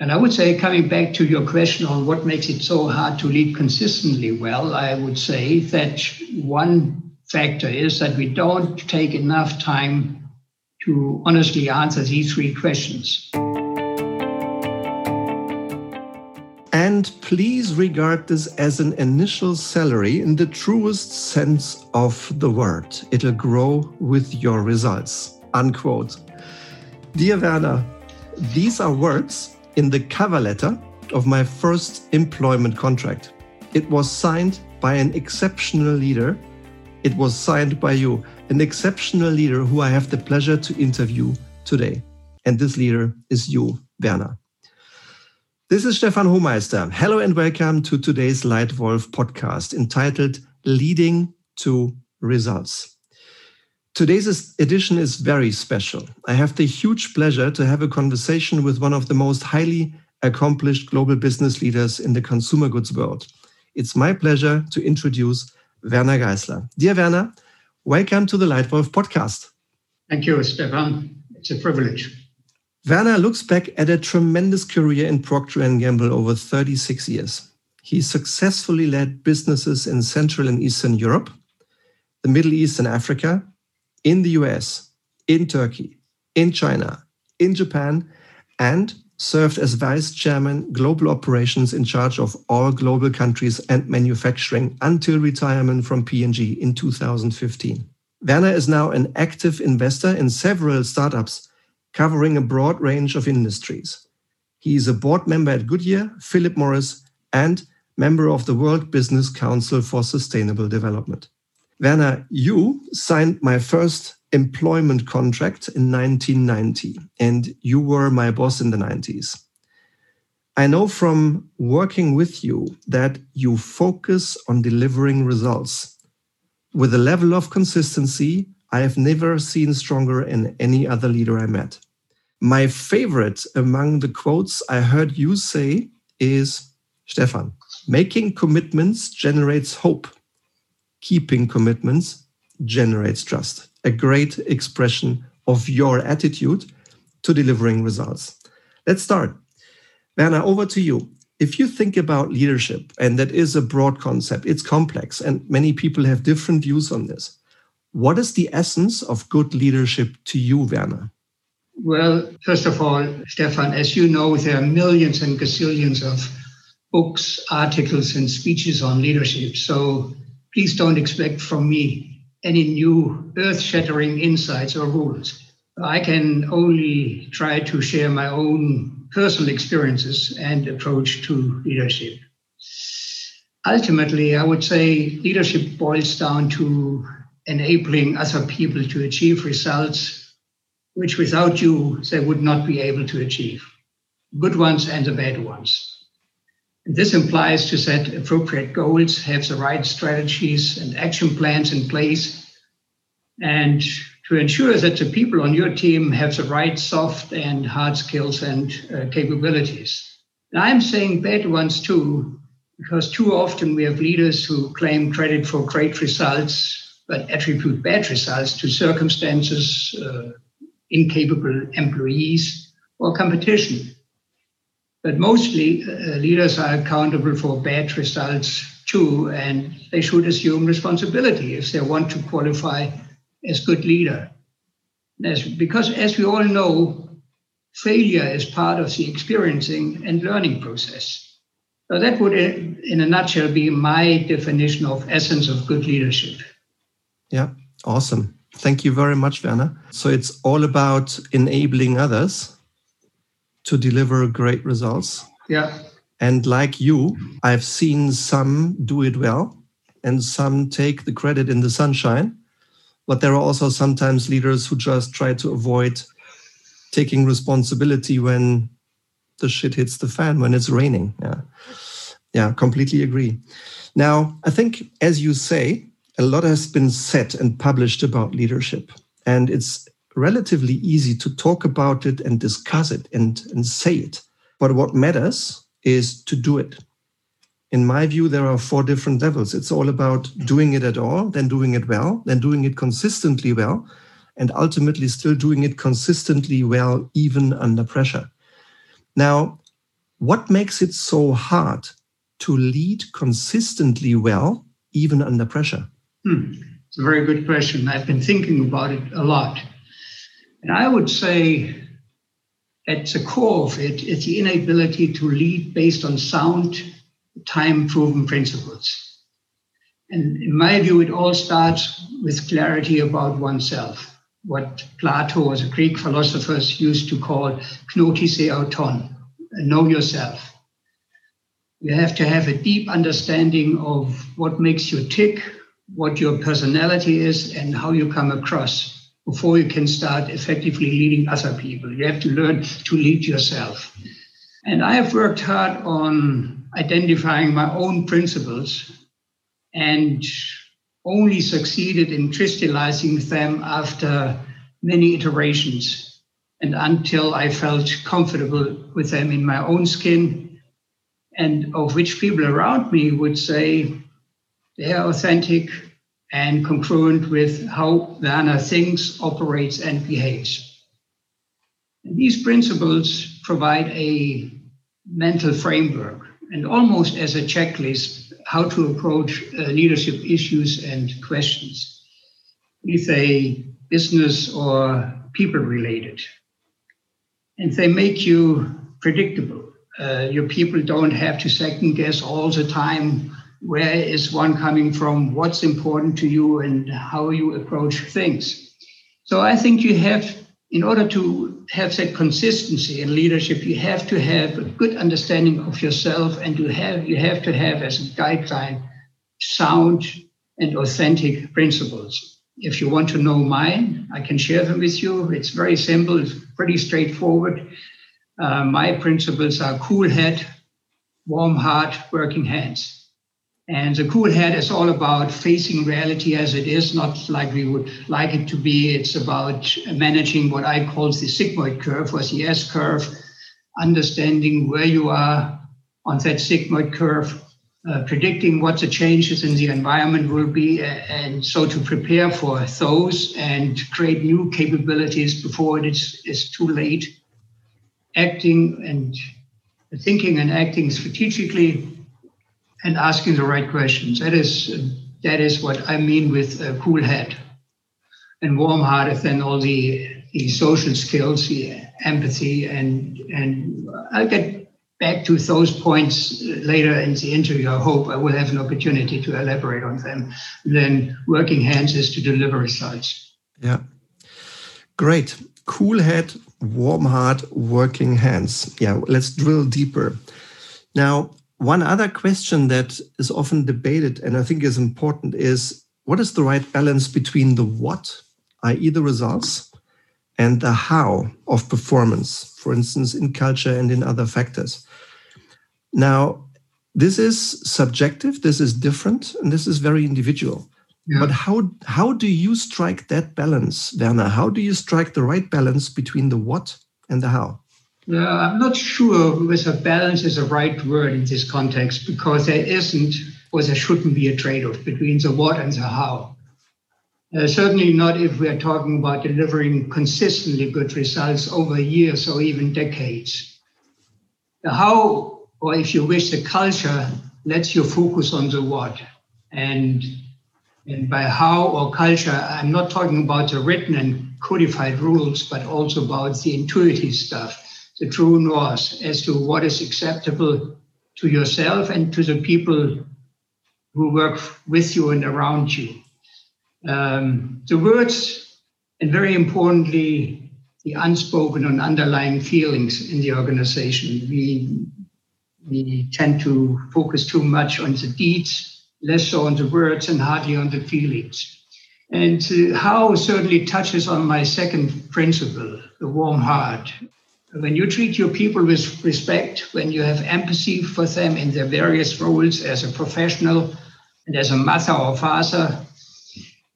And I would say, coming back to your question on what makes it so hard to lead consistently well, I would say that one factor is that we don't take enough time to honestly answer these three questions. And please regard this as an initial salary in the truest sense of the word. It'll grow with your results. Unquote. Dear Werner, these are words in the cover letter of my first employment contract. It was signed by an exceptional leader. It was signed by you, an exceptional leader who I have the pleasure to interview today. And this leader is you, Werner. This is Stefan Hohmeister. Hello and welcome to today's Leitwolf podcast entitled Leading to Results. Today's edition is very special. I have the huge pleasure to have a conversation with one of the most highly accomplished global business leaders in the consumer goods world. It's my pleasure to introduce Werner Geissler. Dear Werner, welcome to the Leitwolf podcast. Thank you, Stefan. It's a privilege. Werner looks back at a tremendous career in Procter & Gamble over 36 years. He successfully led businesses in Central and Eastern Europe, the Middle East and Africa, in the US, in Turkey, in China, in Japan, and served as vice chairman global operations in charge of all global countries and manufacturing until retirement from P&G in 2015. Werner is now an active investor in several startups covering a broad range of industries. He is a board member at Goodyear, Philip Morris, and member of the World Business Council for Sustainable Development. Werner, you signed my first employment contract in 1990, and you were my boss in the 90s. I know from working with you that you focus on delivering results with a level of consistency I have never seen stronger in any other leader I met. My favorite among the quotes I heard you say is Stefan, making commitments generates hope keeping commitments generates trust. A great expression of your attitude to delivering results. Let's start. Werner, over to you. If you think about leadership, and that is a broad concept, it's complex, and many people have different views on this. What is the essence of good leadership to you, Werner? Well, first of all, Stefan, as you know, there are millions and gazillions of books, articles, and speeches on leadership. So please don't expect from me any new earth shattering insights or rules. I can only try to share my own personal experiences and approach to leadership. Ultimately, I would say leadership boils down to enabling other people to achieve results which without you they would not be able to achieve, good ones and the bad ones. This implies to set appropriate goals, have the right strategies and action plans in place, and to ensure that the people on your team have the right soft and hard skills and uh, capabilities. And I'm saying bad ones too, because too often we have leaders who claim credit for great results, but attribute bad results to circumstances, uh, incapable employees, or competition. But mostly, uh, leaders are accountable for bad results too, and they should assume responsibility if they want to qualify as good leader. As, because, as we all know, failure is part of the experiencing and learning process. So that would, in a nutshell, be my definition of essence of good leadership. Yeah, awesome. Thank you very much, Werner. So it's all about enabling others to deliver great results. Yeah. And like you, I've seen some do it well and some take the credit in the sunshine. But there are also sometimes leaders who just try to avoid taking responsibility when the shit hits the fan, when it's raining. Yeah. Yeah, completely agree. Now, I think, as you say, a lot has been said and published about leadership. And it's relatively easy to talk about it and discuss it and, and say it. But what matters is to do it. In my view, there are four different levels. It's all about doing it at all, then doing it well, then doing it consistently well, and ultimately still doing it consistently well, even under pressure. Now, What makes it so hard to lead consistently well, even under pressure? Hmm. It's a very good question. I've been thinking about it a lot. And I would say at the core of it is the inability to lead based on sound, time proven principles. And in my view, it all starts with clarity about oneself, what Plato, as a Greek philosopher, used to call gnothi seauton, know yourself. You have to have a deep understanding of what makes you tick, what your personality is, and how you come across before you can start effectively leading other people. You have to learn to lead yourself. And I have worked hard on identifying my own principles and only succeeded in crystallizing them after many iterations and until I felt comfortable with them in my own skin, and of which people around me would say they are authentic and congruent with how Werner thinks, operates, and behaves. And these principles provide a mental framework and almost as a checklist how to approach uh, leadership issues and questions, be they business or people related. And they make you predictable. Uh, your people don't have to second guess all the time where is one coming from, what's important to you, and how you approach things. So I think you have, in order to have that consistency in leadership, you have to have a good understanding of yourself, and you have you have to have as a guideline sound and authentic principles. If you want to know mine, I can share them with you. It's very simple, it's pretty straightforward. Uh, my principles are cool head, warm heart, working hands. And the cool head is all about facing reality as it is, not like we would like it to be. It's about managing what I call the sigmoid curve or the S curve, understanding where you are on that sigmoid curve, uh, predicting what the changes in the environment will be, and so to prepare for those and create new capabilities before it is, is too late. Acting and thinking and acting strategically and asking the right questions. That is that is what I mean with a cool head and warm-hearted. Then all the the social skills, the empathy, and and I'll get back to those points later in the interview. I hope I will have an opportunity to elaborate on them. then working hands is to deliver results. Yeah, great. Cool head, warm heart, working hands. Yeah, let's drill deeper. Now, one other question that is often debated and I think is important is what is the right balance between the what, i.e., the results, and the how of performance, for instance, in culture and in other factors? Now, this is subjective, this is different, and this is very individual. Yeah. But how how do you strike that balance, Werner? How do you strike the right balance between the what and the how? Yeah, I'm not sure whether balance is the right word in this context because there isn't or there shouldn't be a trade off between the what and the how. Uh, certainly not if we are talking about delivering consistently good results over years or even decades. The how, or if you wish, the culture lets you focus on the what. And, and by how or culture, I'm not talking about the written and codified rules, but also about the intuitive stuff the true north as to what is acceptable to yourself and to the people who work with you and around you. Um, the words, and very importantly, the unspoken and underlying feelings in the organization. We, we tend to focus too much on the deeds, less so on the words, and hardly on the feelings. And uh, how certainly touches on my second principle, the warm heart. When you treat your people with respect, when you have empathy for them in their various roles as a professional and as a mother or father,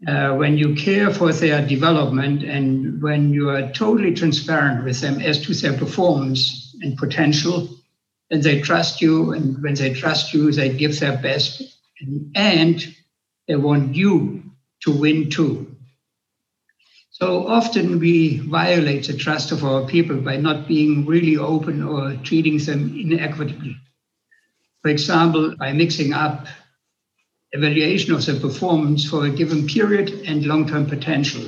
uh, when you care for their development and when you are totally transparent with them as to their performance and potential, and they trust you, and when they trust you, they give their best, and, and they want you to win too. So often we violate the trust of our people by not being really open or treating them inequitably. For example, by mixing up evaluation of the performance for a given period and long term potential.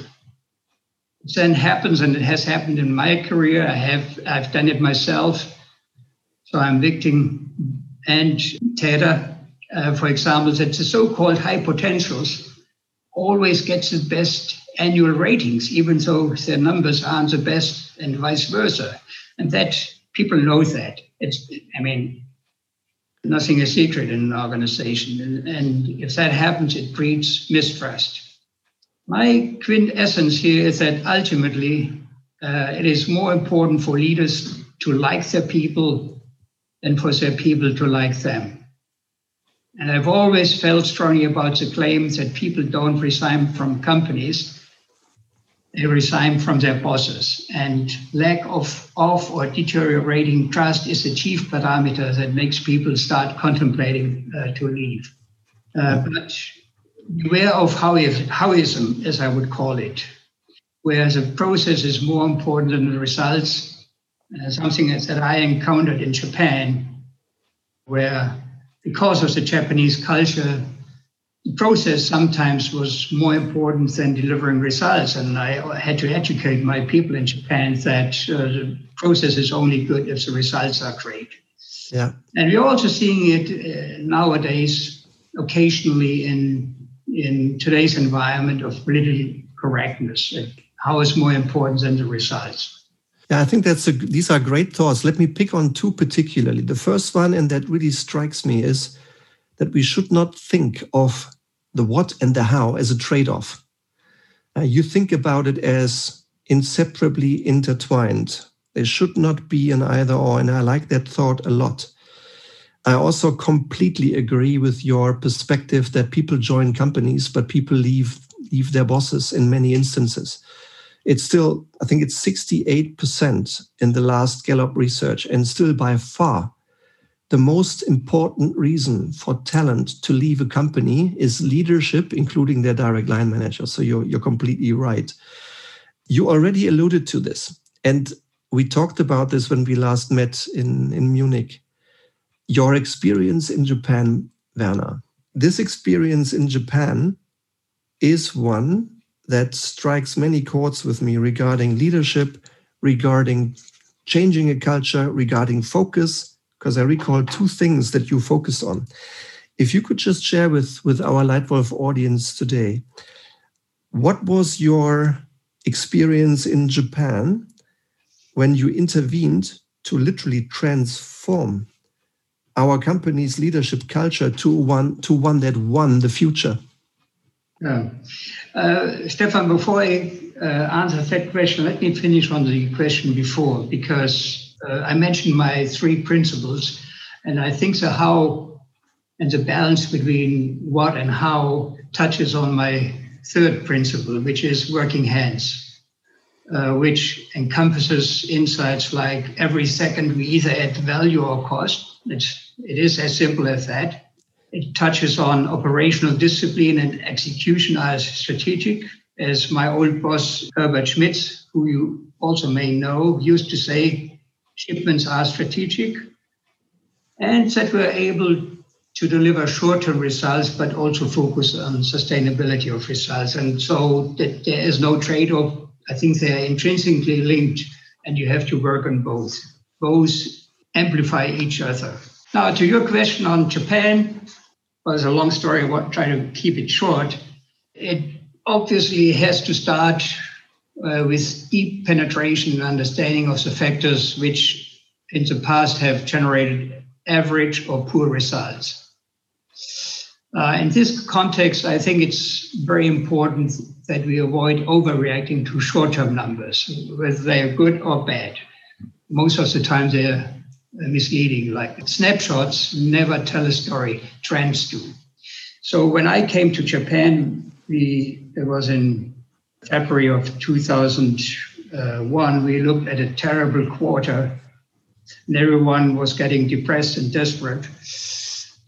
It then happens, and it has happened in my career. I have I've done it myself. So I'm victim and Täter, uh, for example, that the so-called high potentials always gets the best annual ratings, even though their numbers aren't the best, and vice versa. And that people know that. It's, I mean, nothing is secret in an organization. And, and if that happens, it breeds mistrust. My quintessence here is that ultimately uh, it is more important for leaders to like their people than for their people to like them. And I've always felt strongly about the claim that people don't resign from companies, they resign from their bosses. And lack of, of or deteriorating trust is the chief parameter that makes people start contemplating uh, to leave. Uh, but beware of howism, as I would call it, where the process is more important than the results. Uh, something that I encountered in Japan, where because of the Japanese culture, the process sometimes was more important than delivering results. And I had to educate my people in Japan that uh, the process is only good if the results are great. Yeah. And we're also seeing it uh, nowadays occasionally in in today's environment of political correctness. How is more important than the results? Yeah, I think that's a, these are great thoughts. Let me pick on two particularly. The first one, and that really strikes me, is that we should not think of the what and the how as a trade off. Uh, you think about it as inseparably intertwined. There should not be an either or, and I like that thought a lot. I also completely agree with your perspective that people join companies, but people leave leave their bosses in many instances it's still, I think it's 68% in the last Gallup research, and still by far the most important reason for talent to leave a company is leadership, including their direct line manager. So you're, you're completely right. You already alluded to this, and we talked about this when we last met in, in Munich. Your experience in Japan, Werner. This experience in Japan is one that strikes many chords with me regarding leadership, regarding changing a culture, regarding focus, because I recall two things that you focus on. If you could just share with, with our Leitwolf audience today, what was your experience in Japan when you intervened to literally transform our company's leadership culture to one to one that won the future? Yeah. Uh, Stefan, before I uh, answer that question, let me finish on the question before, because uh, I mentioned my three principles, and I think the how and the balance between what and how touches on my third principle, which is working hands, uh, which encompasses insights like every second we either add value or cost. It's, it is as simple as that it touches on operational discipline and execution as strategic. As my old boss, Herbert Schmitz, who you also may know, used to say, shipments are strategic. And that we're able to deliver short-term results, but also focus on sustainability of results. And so that there is no trade-off. I think they are intrinsically linked, and you have to work on both. Both amplify each other. Now, to your question on Japan, well, it's a long story. I try to keep it short. It obviously has to start uh, with deep penetration and understanding of the factors which in the past have generated average or poor results. Uh, in this context, I think it's very important that we avoid overreacting to short term numbers, whether they are good or bad. Most of the time, they're misleading. Like snapshots never tell a story, trends do. So when I came to Japan, we it was in February of 2001. We looked at a terrible quarter, and everyone was getting depressed and desperate.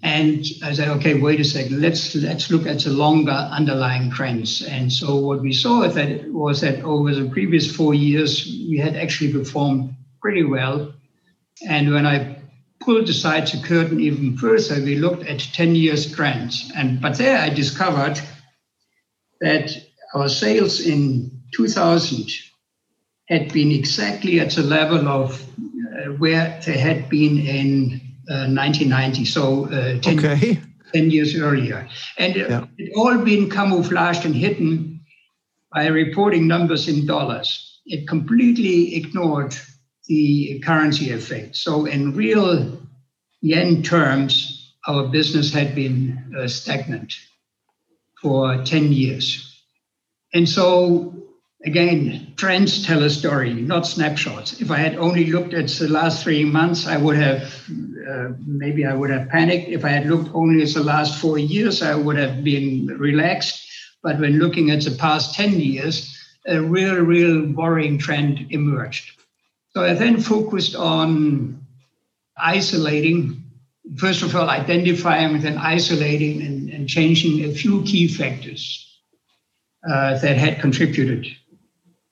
And I said, okay, wait a second, let's let's look at the longer underlying trends. And so what we saw that was that over the previous four years, we had actually performed pretty well. And when I pulled aside the curtain even further, we looked at 10 years trends. And but there I discovered that our sales in 2000 had been exactly at the level of uh, where they had been in 1990, uh, so uh, 10, okay. 10, years earlier. And yeah. it all been camouflaged and hidden by reporting numbers in dollars. It completely ignored the currency effect. So, in real yen terms, our business had been uh, stagnant for 10 years. And so again, trends tell a story, not snapshots. If I had only looked at the last three months, I would have uh, maybe I would have panicked. If I had looked only at the last four years, I would have been relaxed. But when looking at the past 10 years, a real, real worrying trend emerged. So I then focused on isolating, first of all, identifying and then isolating and, and changing a few key factors uh, that had contributed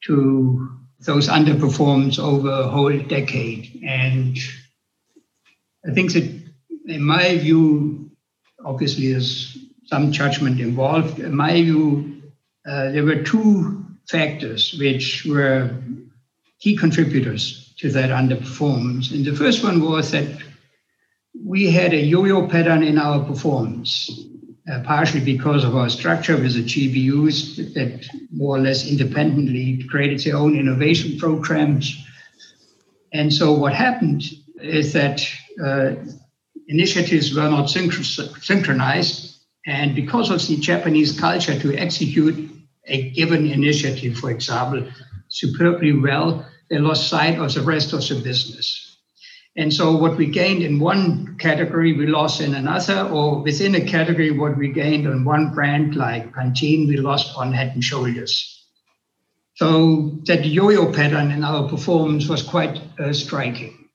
to those underperforms over a whole decade. And I think that, in my view, obviously there's some judgment involved. In my view, uh, there were two factors which were key contributors to that underperformance. And the first one was that we had a yo-yo pattern in our performance uh, partially because of our structure with the GBUs that more or less independently created their own innovation programs. And so what happened is that uh, initiatives were not synchronized. And because of the Japanese culture to execute a given initiative, for example, superbly well, they lost sight of the rest of the business. And so what we gained in one category, we lost in another, or within a category, what we gained on one brand like Pantene, we lost on Head and Shoulders. So that yo-yo pattern in our performance was quite uh, striking.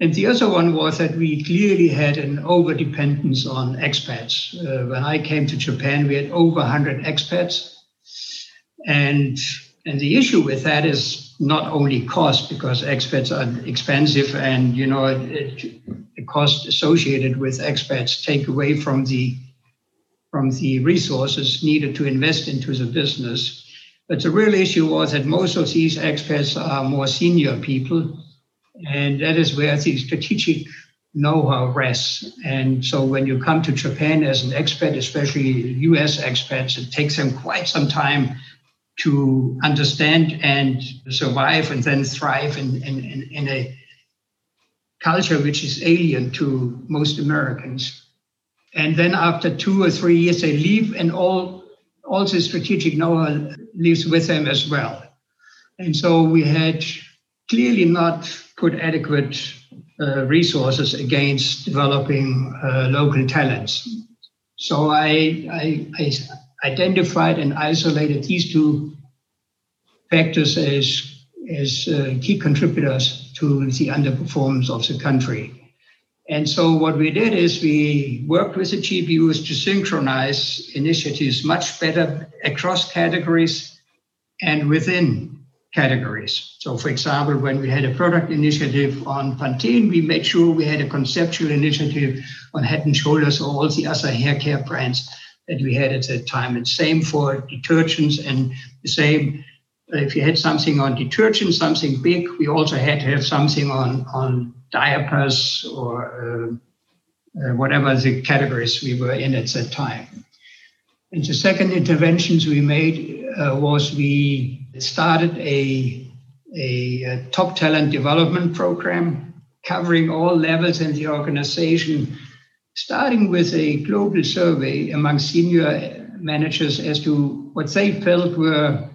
And the other one was that we clearly had an over dependence on expats. Uh, when I came to Japan, we had over 100 expats. And, and the issue with that is not only cost because expats are expensive and you know it, the cost associated with expats take away from the from the resources needed to invest into the business. But the real issue was that most of these expats are more senior people and that is where the strategic know-how rests. And so when you come to japan as an expat especially us expats it takes them quite some time to understand and survive and then thrive in, in, in, a culture which is alien to most Americans. And then after two or three years, they leave, and all, all the strategic know how leaves with them as well. And so we had clearly not put adequate uh, resources against developing uh, local talents. So I, I, I identified and isolated these two factors as, as uh, key contributors to the underperformance of the country. And so what we did is we worked with the GBUs to synchronize initiatives much better across categories and within categories. So for example, when we had a product initiative on Pantene, we made sure we had a conceptual initiative on Head and Shoulders or all the other hair care brands that we had at that time. And same for detergents and the same if you had something on detergent, something big, we also had to have something on, on diapers or uh, uh, whatever the categories we were in at that time. And the second interventions we made uh, was we started a, a, a top talent development program covering all levels in the organization starting with a global survey among senior managers as to what they felt were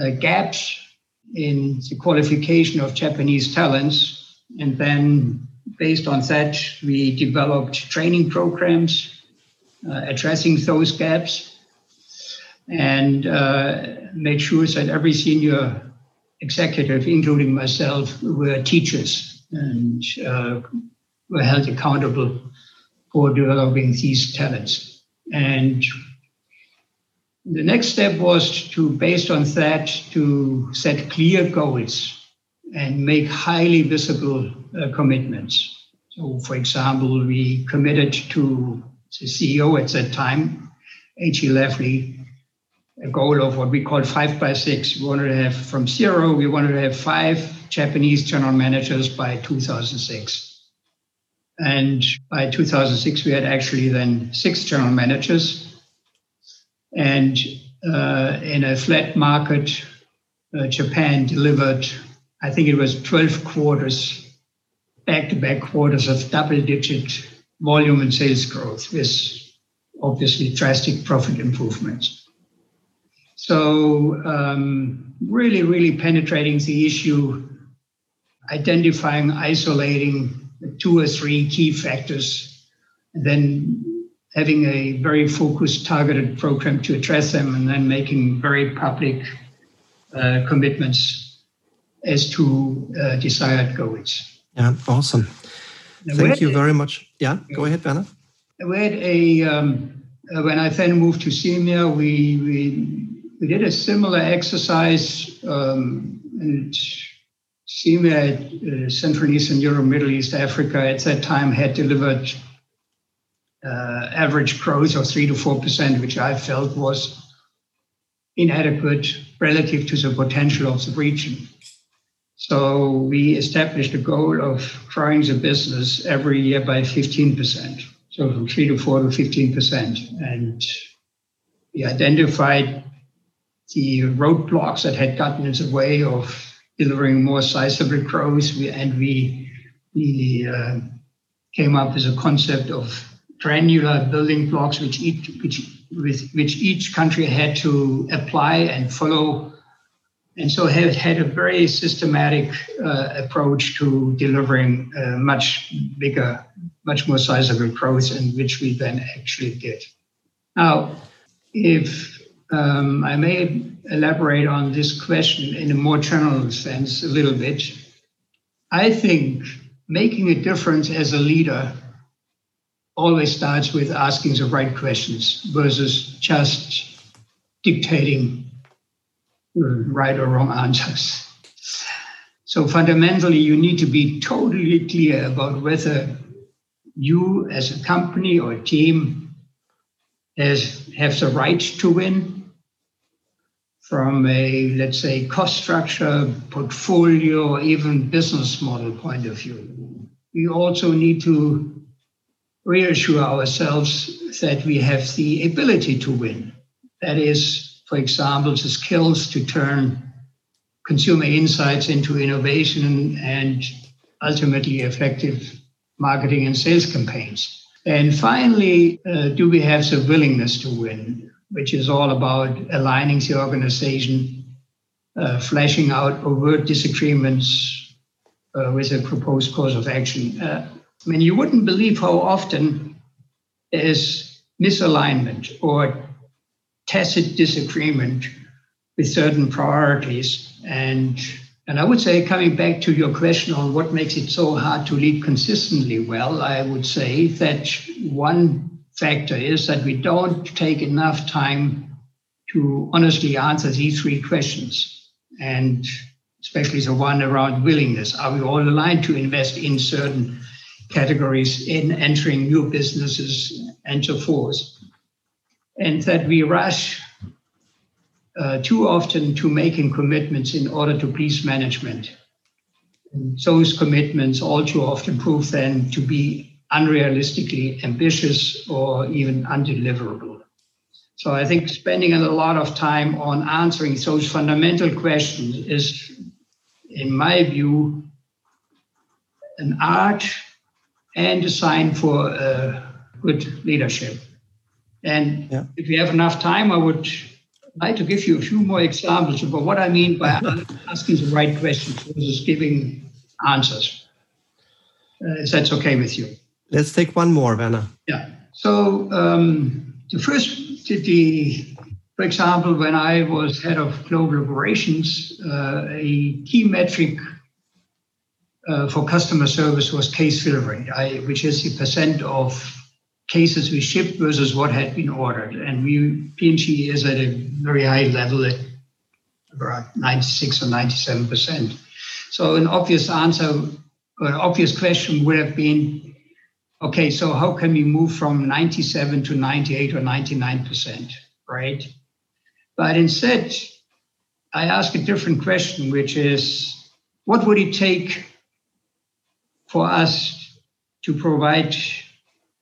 uh, gaps in the qualification of Japanese talents. And then, based on that, we developed training programs uh, addressing those gaps and uh, made sure that every senior executive, including myself, were teachers and uh, were held accountable for developing these talents. And the next step was to, based on that, to set clear goals and make highly visible uh, commitments. So, for example, we committed to the CEO at that time, A.G. Lafley, a goal of what we call five by six. We wanted to have from zero, we wanted to have five Japanese general managers by 2006. And by 2006, we had actually then six general managers. And uh, in a flat market, uh, Japan delivered, I think it was 12 quarters, back to back quarters of double digit volume and sales growth with obviously drastic profit improvements. So, um, really, really penetrating the issue, identifying, isolating two or three key factors, and then having a very focused, targeted program to address them, and then making very public uh, commitments as to uh, desired goals. Yeah, awesome. Thank you very much. Yeah, go ahead, Werner. We had a um, uh, when I then moved to CEMEA, we, we we did a similar exercise um, and CEMEA, uh, Central Eastern Europe, Middle East, Africa, at that time had delivered uh, average growth of 3 to 4%, which I felt was inadequate relative to the potential of the region. So we established a goal of growing the business every year by 15%. So from 3 to 4 to 15%. And we identified the roadblocks that had gotten in the way of delivering more sizable growth. We, and we, we uh, came up with a concept of granular building blocks, which each, which, with, which each country had to apply and follow. And so have had a very systematic uh, approach to delivering uh, much bigger, much more sizable growth, and which we then actually did. Now, if um, I may elaborate on this question in a more general sense a little bit. I think making a difference as a leader always starts with asking the right questions versus just dictating right or wrong answers. So fundamentally, you need to be totally clear about whether you as a company or a team has, have the right to win from a, let's say, cost structure, portfolio, or even business model point of view. We also need to reassure ourselves that we have the ability to win. That is, for example, the skills to turn consumer insights into innovation and ultimately effective marketing and sales campaigns. And finally, uh, do we have the willingness to win? Which is all about aligning the organization, uh, fleshing out overt disagreements uh, with a proposed course of action. Uh, I mean, you wouldn't believe how often there is misalignment or tacit disagreement with certain priorities. And, and I would say, coming back to your question on what makes it so hard to lead consistently well, I would say that one factor is that we don't take enough time to honestly answer these three questions. And especially the one around willingness. Are we all aligned to invest in certain categories, in entering new businesses, and so forth? And that we rush uh, too often to making commitments in order to please management. And those commitments all too often prove then to be unrealistically ambitious or even undeliverable. So I think spending a lot of time on answering those fundamental questions is, in my view, an art and a sign for uh, good leadership. And yeah. if we have enough time, I would like to give you a few more examples of what I mean by asking the right questions versus giving answers. Uh, if that's okay with you. Let's take one more, Werner. Yeah. So um, the first, the, for example, when I was head of global operations, uh, a key metric uh, for customer service was case fill rate, I, which is the percent of cases we shipped versus what had been ordered. And we P&G is at a very high level at around 96 or 97 percent. So an obvious answer, an obvious question would have been, okay, so how can we move from 97 to 98 or 99 percent, right? But instead, I ask a different question, which is, what would it take for us to provide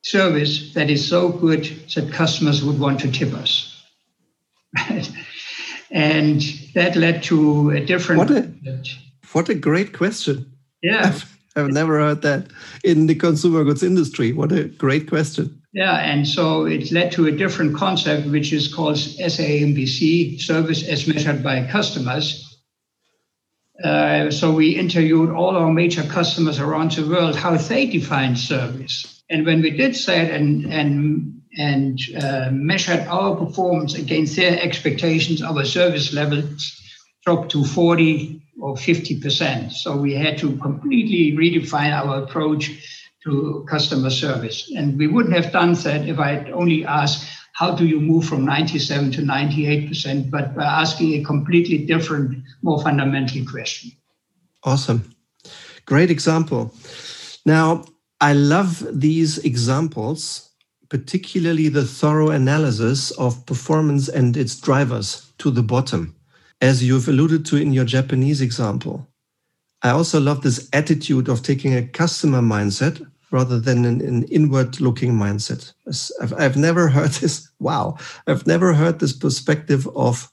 service that is so good that customers would want to tip us. and that led to a different. What a, what a great question. Yeah. I've, never heard that in the consumer goods industry. What a great question. Yeah, and so it led to a different concept, which is called SAMBC, service as measured by customers. Uh, so we interviewed all our major customers around the world how they define service. And when we did that and and and uh, measured our performance against their expectations, our service levels dropped to 40 or 50 percent. So we had to completely redefine our approach to customer service. And we wouldn't have done that if I had only asked, how do you move from 97 to 98 percent, but by asking a completely different, more fundamental question. Awesome. Great example. Now, I love these examples, particularly the thorough analysis of performance and its drivers to the bottom, as you've alluded to in your Japanese example. I also love this attitude of taking a customer mindset rather than an, an inward looking mindset. I've, I've never heard this. Wow. I've never heard this perspective of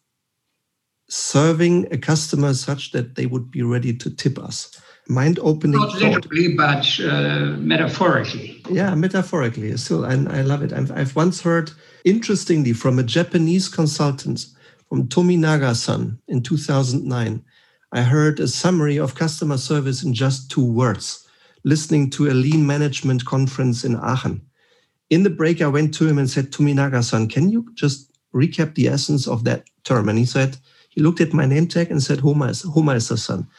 serving a customer such that they would be ready to tip us mind opening. Not literally, but uh, metaphorically. Yeah, metaphorically. Still, I, I love it. I've, I've once heard, interestingly, from a Japanese consultant, from Tominaga san in 2009, I heard a summary of customer service in just two words, listening to a lean management conference in Aachen. In the break, I went to him and said, Tominaga san, can you just recap the essence of that term? And he said, he looked at my name tag and said, Homeister san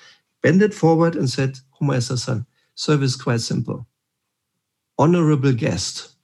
bended forward and said, Homeister-san, service quite simple. Honorable guest.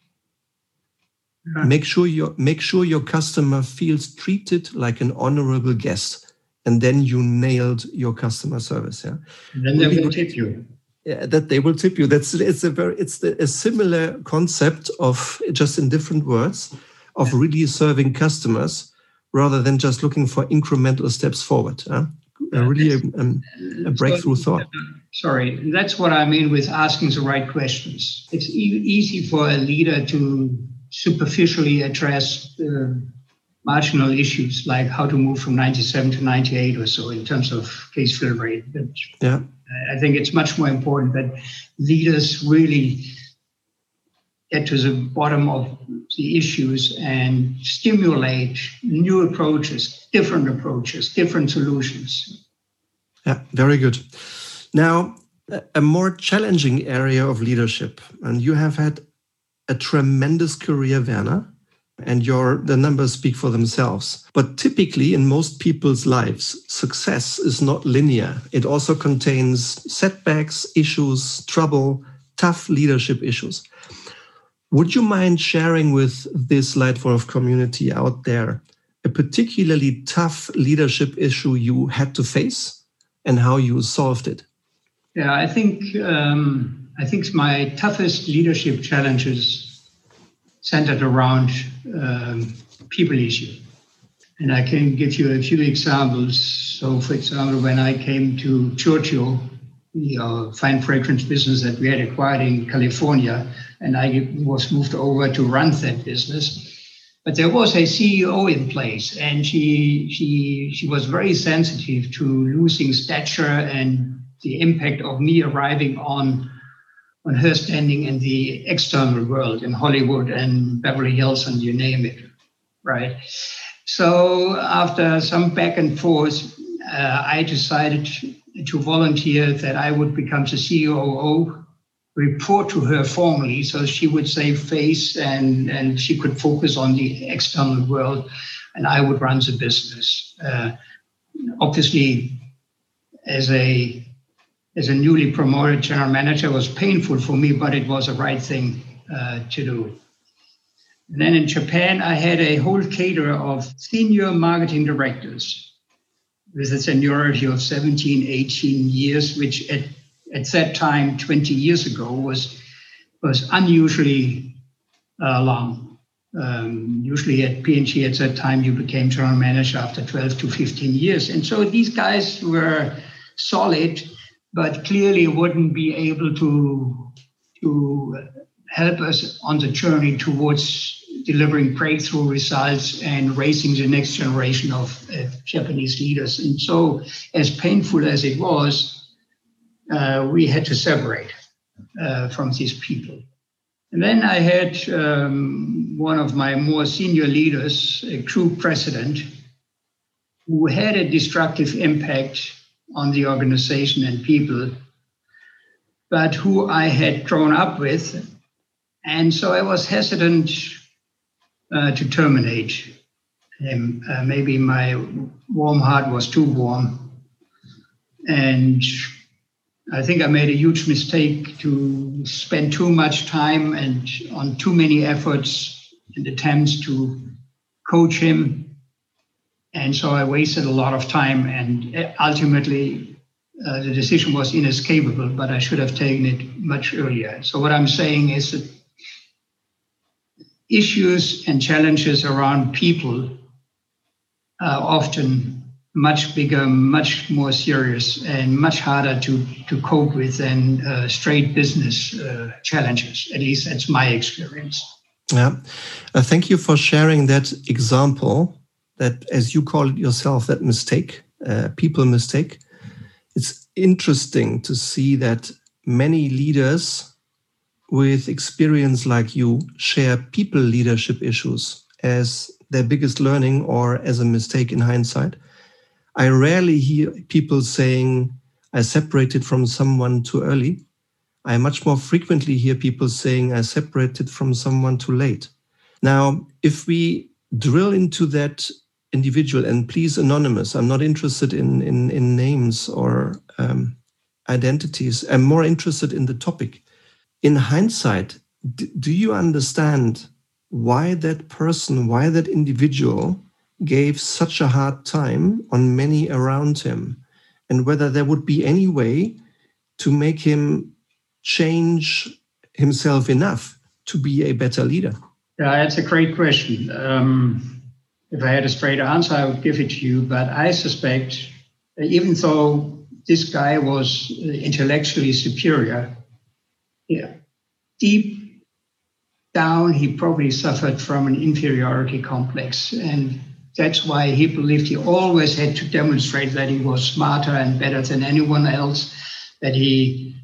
Yeah. Make sure your make sure your customer feels treated like an honorable guest, and then you nailed your customer service. Yeah, and then they will tip you. Yeah, that they will tip you. That's it's a very it's the, a similar concept of just in different words of yeah. really serving customers rather than just looking for incremental steps forward. Yeah? really um, a, a breakthrough so, thought. Sorry, that's what I mean with asking the right questions. It's e- easy for a leader to superficially address uh, marginal issues like how to move from 97 to 98 or so in terms of case fill rate. But yeah. I think it's much more important that leaders really get to the bottom of the issues and stimulate new approaches, different approaches, different solutions. Yeah, very good. Now, a more challenging area of leadership, and you have had a tremendous career, Werner, and your the numbers speak for themselves. But typically, in most people's lives, success is not linear. It also contains setbacks, issues, trouble, tough leadership issues. Would you mind sharing with this Leitwolf community out there a particularly tough leadership issue you had to face and how you solved it? Yeah, I think um, I think my toughest leadership challenges centered around um, people issue, and I can give you a few examples. So, for example, when I came to Churchill, the uh, fine fragrance business that we had acquired in California, and I was moved over to run that business. But there was a CEO in place, and she she she was very sensitive to losing stature and the impact of me arriving on on her standing in the external world in Hollywood and Beverly Hills and you name it, right? So after some back and forth, uh, I decided to volunteer that I would become the COO, report to her formally, so she would save face and, and she could focus on the external world, and I would run the business. Uh, obviously, as a as a newly promoted general manager, was painful for me, but it was the right thing uh, to do. And then in Japan, I had a whole cadre of senior marketing directors with a seniority of 17, 18 years, which at, at that time, 20 years ago, was, was unusually uh, long. Um, usually at P&G at that time, you became general manager after 12 to 15 years. And so these guys were solid, but clearly wouldn't be able to, to help us on the journey towards delivering breakthrough results and raising the next generation of uh, Japanese leaders. And so, as painful as it was, uh, we had to separate uh, from these people. And then I had um, one of my more senior leaders, a group president, who had a destructive impact on the organization and people, but who I had grown up with. And so I was hesitant uh, to terminate him. Uh, maybe my warm heart was too warm. And I think I made a huge mistake to spend too much time and on too many efforts and attempts to coach him. And so I wasted a lot of time, and ultimately, uh, the decision was inescapable, but I should have taken it much earlier. So, what I'm saying is that issues and challenges around people are often much bigger, much more serious, and much harder to, to cope with than uh, straight business uh, challenges. At least that's my experience. Yeah. Uh, thank you for sharing that example, that, as you call it yourself, that mistake, uh, people mistake. It's interesting to see that many leaders with experience like you share people leadership issues as their biggest learning or as a mistake in hindsight. I rarely hear people saying, I separated from someone too early. I much more frequently hear people saying, I separated from someone too late. Now, if we drill into that individual, and please, anonymous, I'm not interested in, in, in names or um, identities, I'm more interested in the topic in hindsight, do you understand why that person, why that individual gave such a hard time on many around him, and whether there would be any way to make him change himself enough to be a better leader? Yeah, that's a great question. Um, if I had a straight answer, I would give it to you. But I suspect, uh, even though this guy was uh, intellectually superior, yeah, deep down, he probably suffered from an inferiority complex. And that's why he believed he always had to demonstrate that he was smarter and better than anyone else, that he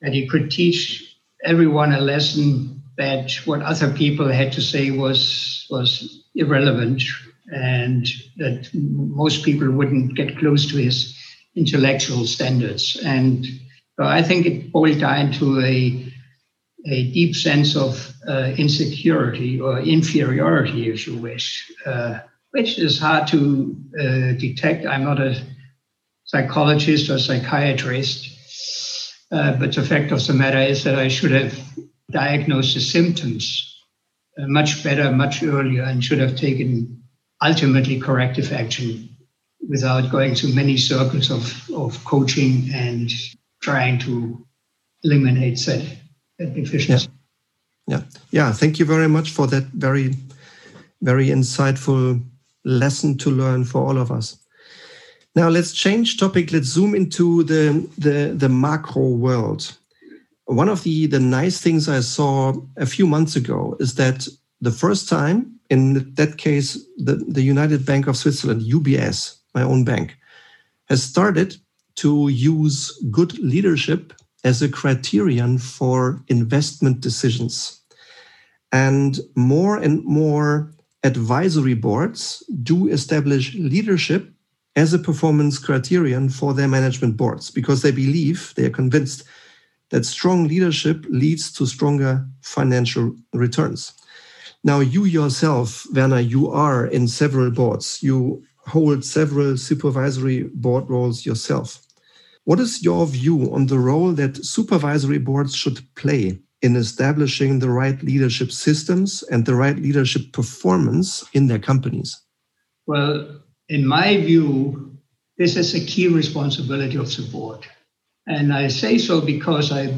that he could teach everyone a lesson that what other people had to say was was irrelevant and that most people wouldn't get close to his intellectual standards. And I think it boiled down to a a deep sense of uh, insecurity or inferiority, if you wish, uh, which is hard to uh, detect. I'm not a psychologist or psychiatrist, uh, but the fact of the matter is that I should have diagnosed the symptoms uh, much better, much earlier, and should have taken ultimately corrective action without going through many circles of, of coaching and trying to eliminate that efficiency. Yeah. yeah, yeah. Thank you very much for that very, very insightful lesson to learn for all of us. Now let's change topic. Let's zoom into the the, the macro world. One of the the nice things I saw a few months ago is that the first time in that case the, the United Bank of Switzerland, UBS, my own bank, has started to use good leadership as a criterion for investment decisions. And more and more advisory boards do establish leadership as a performance criterion for their management boards because they believe, they are convinced that strong leadership leads to stronger financial returns. Now, you yourself, Werner, you are in several boards. You hold several supervisory board roles yourself. What is your view on the role that supervisory boards should play in establishing the right leadership systems and the right leadership performance in their companies? Well, in my view, this is a key responsibility of the board. And I say so because I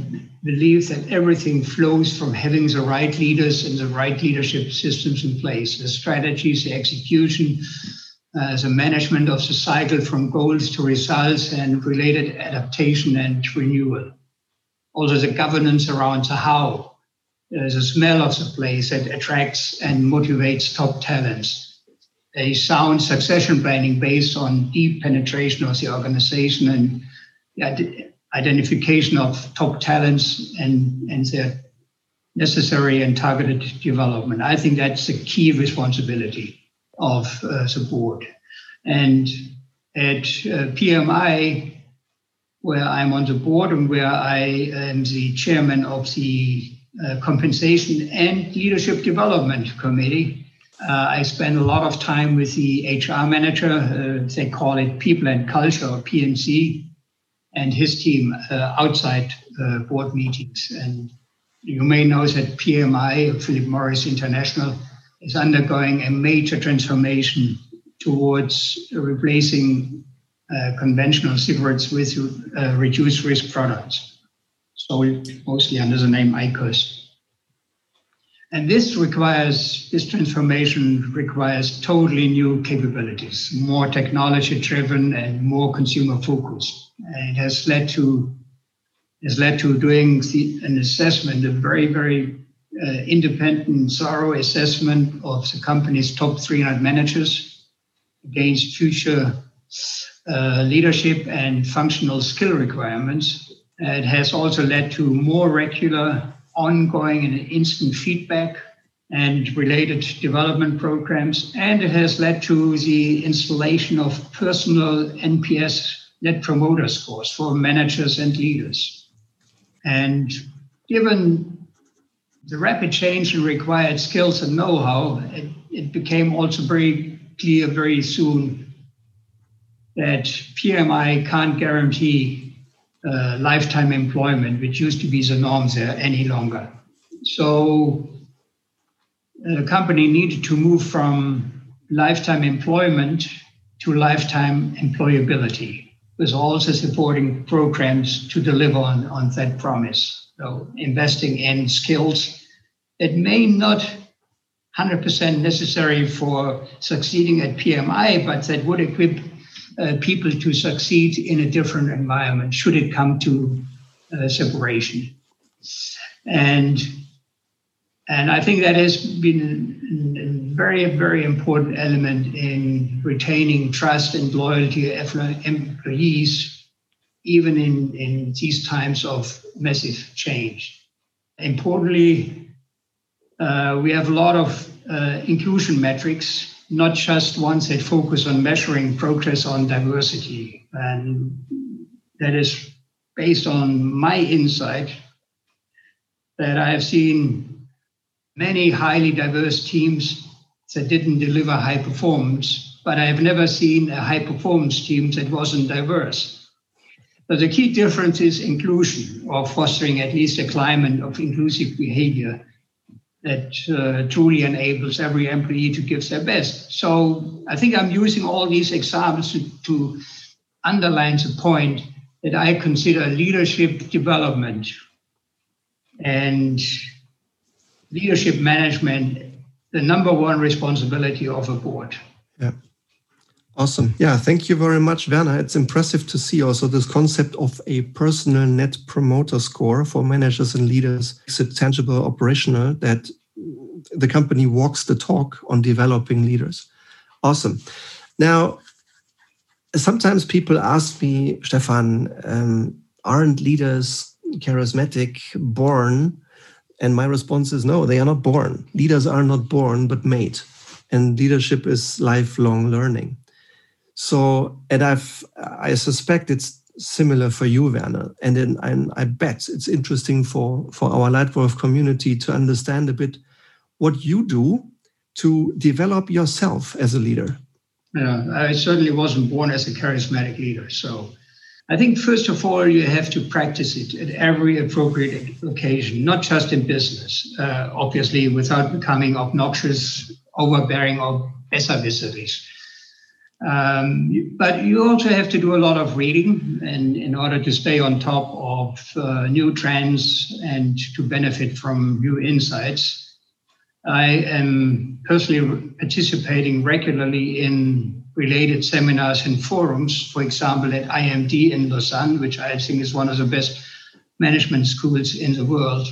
believe that everything flows from having the right leaders and the right leadership systems in place the strategies, the execution, uh, the management of the cycle from goals to results and related adaptation and renewal. Also, the governance around the how, uh, the smell of the place that attracts and motivates top talents. A sound succession planning based on deep penetration of the organization and identification of top talents and, and their necessary and targeted development. I think that's the key responsibility of uh, the board. And at uh, PMI, where I'm on the board and where I am the chairman of the uh, Compensation and Leadership Development Committee, uh, I spend a lot of time with the HR manager. Uh, they call it People and Culture or PNC and his team uh, outside uh, board meetings. And you may know that PMI, Philip Morris International, is undergoing a major transformation towards replacing uh, conventional cigarettes with uh, reduced risk products, sold mostly under the name IQOS. And this requires, this transformation requires totally new capabilities, more technology driven and more consumer focused. And it has led to has led to doing the, an assessment, a very, very uh, independent, thorough assessment of the company's top 300 managers against future uh, leadership and functional skill requirements. It has also led to more regular ongoing and instant feedback and related development programs. And it has led to the installation of personal NPS net promoter scores for managers and leaders. And given the rapid change in required skills and know how, it, it became also very clear very soon that PMI can't guarantee uh, lifetime employment, which used to be the norm there, any longer. So uh, the company needed to move from lifetime employment to lifetime employability with also supporting programs to deliver on, on that promise. So investing in skills that may not 100% necessary for succeeding at PMI, but that would equip uh, people to succeed in a different environment should it come to uh, separation. And and I think that has been a very, very important element in retaining trust and loyalty of employees, even in, in these times of massive change. Importantly, uh, we have a lot of uh, inclusion metrics not just ones that focus on measuring progress on diversity. And that is based on my insight that I have seen many highly diverse teams that didn't deliver high performance, but I have never seen a high performance team that wasn't diverse. But the key difference is inclusion or fostering at least a climate of inclusive behavior that uh, truly enables every employee to give their best. So I think I'm using all these examples to, to underline the point that I consider leadership development and leadership management the number one responsibility of a board. Awesome. Yeah, thank you very much, Werner. It's impressive to see also this concept of a personal net promoter score for managers and leaders. It's a tangible operational that the company walks the talk on developing leaders. Awesome. Now, sometimes people ask me, Stefan, um, aren't leaders charismatic, born? And my response is no, they are not born. Leaders are not born, but made. And leadership is lifelong learning. So, and I've, I suspect it's similar for you, Werner. And then I, I bet it's interesting for, for our Leitwolf community to understand a bit what you do to develop yourself as a leader. Yeah, I certainly wasn't born as a charismatic leader. So I think, first of all, you have to practice it at every appropriate occasion, not just in business, uh, obviously, without becoming obnoxious, overbearing, or besserwisserisch. Um, but you also have to do a lot of reading and in order to stay on top of uh, new trends and to benefit from new insights. I am personally participating regularly in related seminars and forums, for example, at IMD in Lausanne, which I think is one of the best management schools in the world,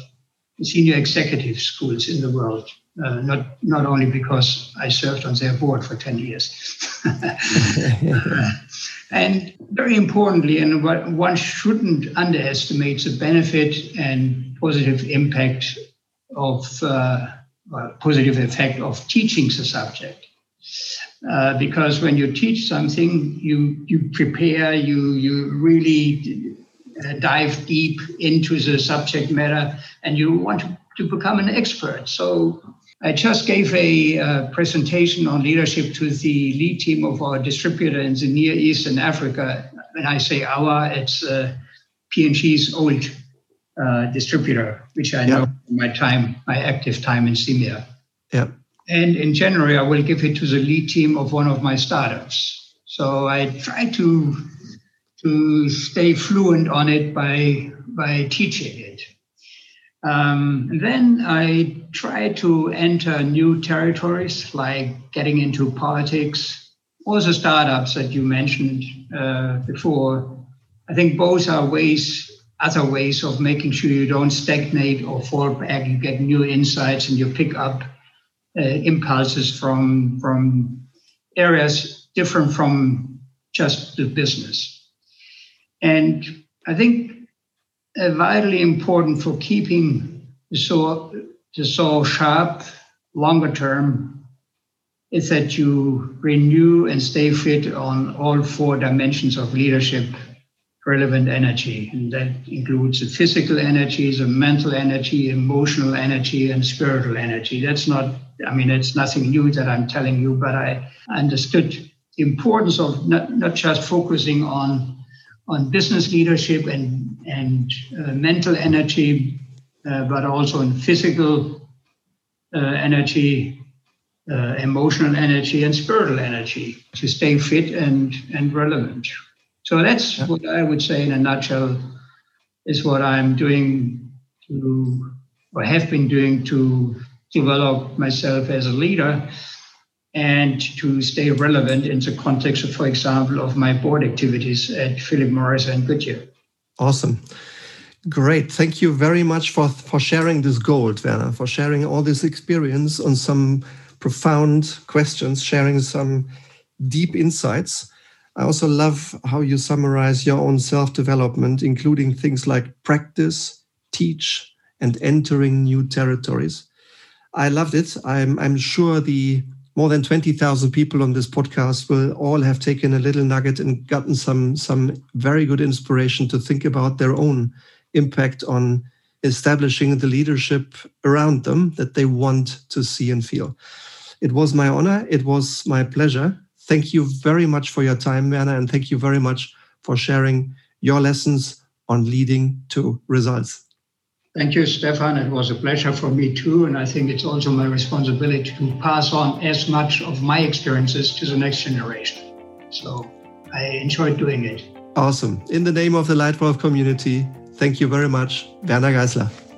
senior executive schools in the world. Uh, not not only because I served on their board for 10 years. and very importantly, and what one shouldn't underestimate the benefit and positive impact of uh, positive effect of teaching the subject. Uh, because when you teach something, you you prepare, you you really uh, dive deep into the subject matter, and you want to, to become an expert. So I just gave a uh, presentation on leadership to the lead team of our distributor in the Near East and Africa. When I say our, it's uh, P&G's old uh, distributor, which I know from my time, my active time in CEMEA. Yeah. And in January, I will give it to the lead team of one of my startups. So I try to to stay fluent on it by by teaching it. Um, then I try to enter new territories, like getting into politics, also startups that you mentioned uh, before. I think both are ways, other ways of making sure you don't stagnate or fall back. You get new insights and you pick up uh, impulses from from areas different from just the business. And I think vitally important for keeping the soul, the sharp longer term is that you renew and stay fit on all four dimensions of leadership relevant energy. And that includes the physical energy, the mental energy, emotional energy, and spiritual energy. That's not, I mean, it's nothing new that I'm telling you, but I understood the importance of not, not just focusing on on business leadership and and uh, mental energy, uh, but also in physical uh, energy, uh, emotional energy, and spiritual energy to stay fit and and relevant. So that's yeah. what I would say in a nutshell is what I'm doing to, or have been doing to develop myself as a leader and to stay relevant in the context of, for example, of my board activities at Philip Morris and Goodyear. Awesome. Great. Thank you very much for, for sharing this gold, Werner, for sharing all this experience on some profound questions, sharing some deep insights. I also love how you summarize your own self development, including things like practice, teach, and entering new territories. I loved it. I'm, I'm sure the more than 20,000 people on this podcast will all have taken a little nugget and gotten some, some very good inspiration to think about their own impact on establishing the leadership around them that they want to see and feel. It was my honor. It was my pleasure Thank you very much for your time, Werner, and thank you very much for sharing your lessons on leading to results. Thank you, Stefan. It was a pleasure for me too. And I think it's also my responsibility to pass on as much of my experiences to the next generation. So I enjoyed doing it. Awesome. In the name of the Leitwolf community, thank you very much, Werner Geissler.